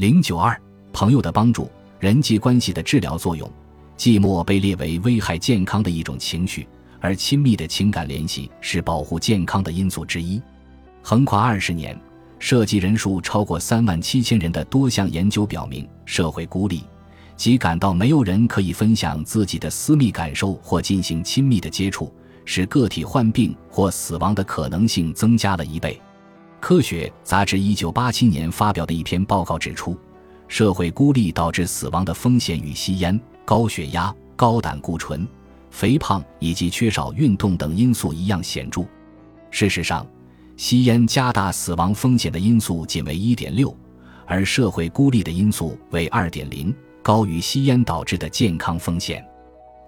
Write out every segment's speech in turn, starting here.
零九二，朋友的帮助，人际关系的治疗作用。寂寞被列为危害健康的一种情绪，而亲密的情感联系是保护健康的因素之一。横跨二十年、涉及人数超过三万七千人的多项研究表明，社会孤立即感到没有人可以分享自己的私密感受或进行亲密的接触，使个体患病或死亡的可能性增加了一倍。科学杂志一九八七年发表的一篇报告指出，社会孤立导致死亡的风险与吸烟、高血压、高胆固醇、肥胖以及缺少运动等因素一样显著。事实上，吸烟加大死亡风险的因素仅为一点六，而社会孤立的因素为二点零，高于吸烟导致的健康风险。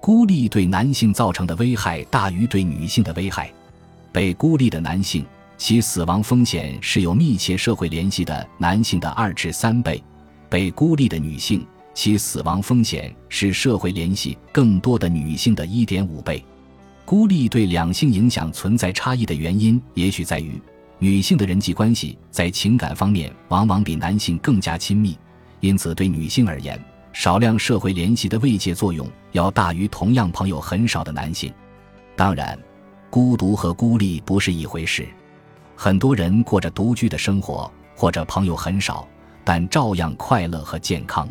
孤立对男性造成的危害大于对女性的危害。被孤立的男性。其死亡风险是有密切社会联系的男性的二至三倍，被孤立的女性，其死亡风险是社会联系更多的女性的一点五倍。孤立对两性影响存在差异的原因，也许在于女性的人际关系在情感方面往往比男性更加亲密，因此对女性而言，少量社会联系的慰藉作用要大于同样朋友很少的男性。当然，孤独和孤立不是一回事。很多人过着独居的生活，或者朋友很少，但照样快乐和健康。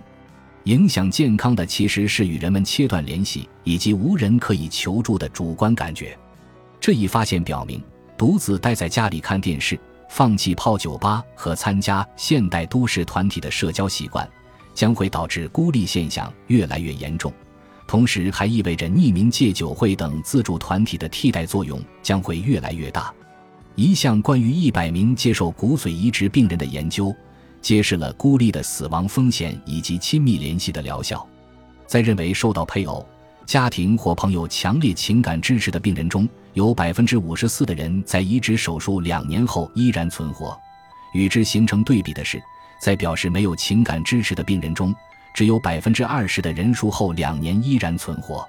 影响健康的其实是与人们切断联系以及无人可以求助的主观感觉。这一发现表明，独自待在家里看电视，放弃泡酒吧和参加现代都市团体的社交习惯，将会导致孤立现象越来越严重。同时，还意味着匿名戒酒会等自助团体的替代作用将会越来越大。一项关于一百名接受骨髓移植病人的研究，揭示了孤立的死亡风险以及亲密联系的疗效。在认为受到配偶、家庭或朋友强烈情感支持的病人中，有百分之五十四的人在移植手术两年后依然存活。与之形成对比的是，在表示没有情感支持的病人中，只有百分之二十的人术后两年依然存活。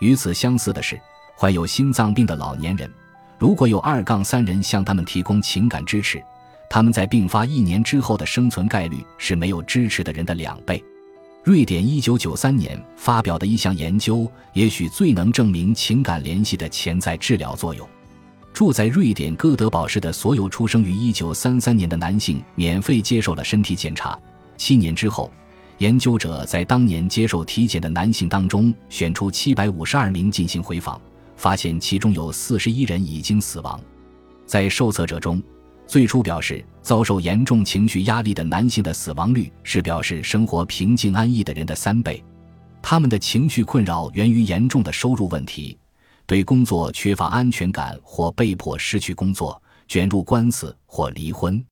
与此相似的是，患有心脏病的老年人。如果有二杠三人向他们提供情感支持，他们在病发一年之后的生存概率是没有支持的人的两倍。瑞典一九九三年发表的一项研究，也许最能证明情感联系的潜在治疗作用。住在瑞典哥德堡市的所有出生于一九三三年的男性免费接受了身体检查。七年之后，研究者在当年接受体检的男性当中选出七百五十二名进行回访。发现其中有四十一人已经死亡。在受测者中，最初表示遭受严重情绪压力的男性的死亡率是表示生活平静安逸的人的三倍。他们的情绪困扰源于严重的收入问题，对工作缺乏安全感或被迫失去工作、卷入官司或离婚。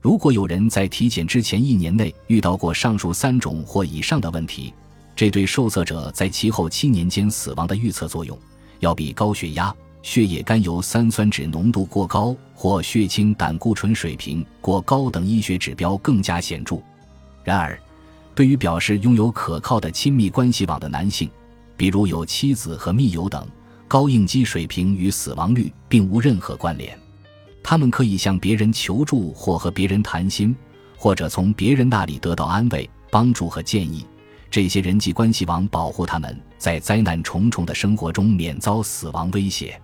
如果有人在体检之前一年内遇到过上述三种或以上的问题，这对受测者在其后七年间死亡的预测作用。要比高血压、血液甘油三酸酯浓度过高或血清胆固醇水平过高等医学指标更加显著。然而，对于表示拥有可靠的亲密关系网的男性，比如有妻子和密友等，高应激水平与死亡率并无任何关联。他们可以向别人求助或和别人谈心，或者从别人那里得到安慰、帮助和建议。这些人际关系网保护他们在灾难重重的生活中免遭死亡威胁。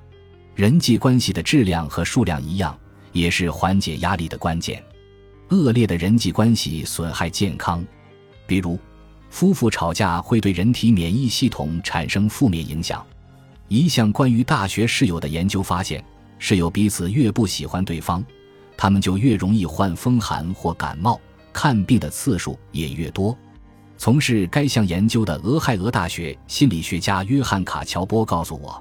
人际关系的质量和数量一样，也是缓解压力的关键。恶劣的人际关系损害健康，比如，夫妇吵架会对人体免疫系统产生负面影响。一项关于大学室友的研究发现，室友彼此越不喜欢对方，他们就越容易患风寒或感冒，看病的次数也越多。从事该项研究的俄亥俄大学心理学家约翰·卡乔波告诉我：“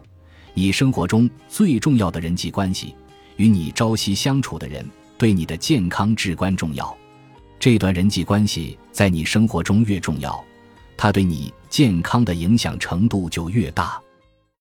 你生活中最重要的人际关系，与你朝夕相处的人，对你的健康至关重要。这段人际关系在你生活中越重要，它对你健康的影响程度就越大。”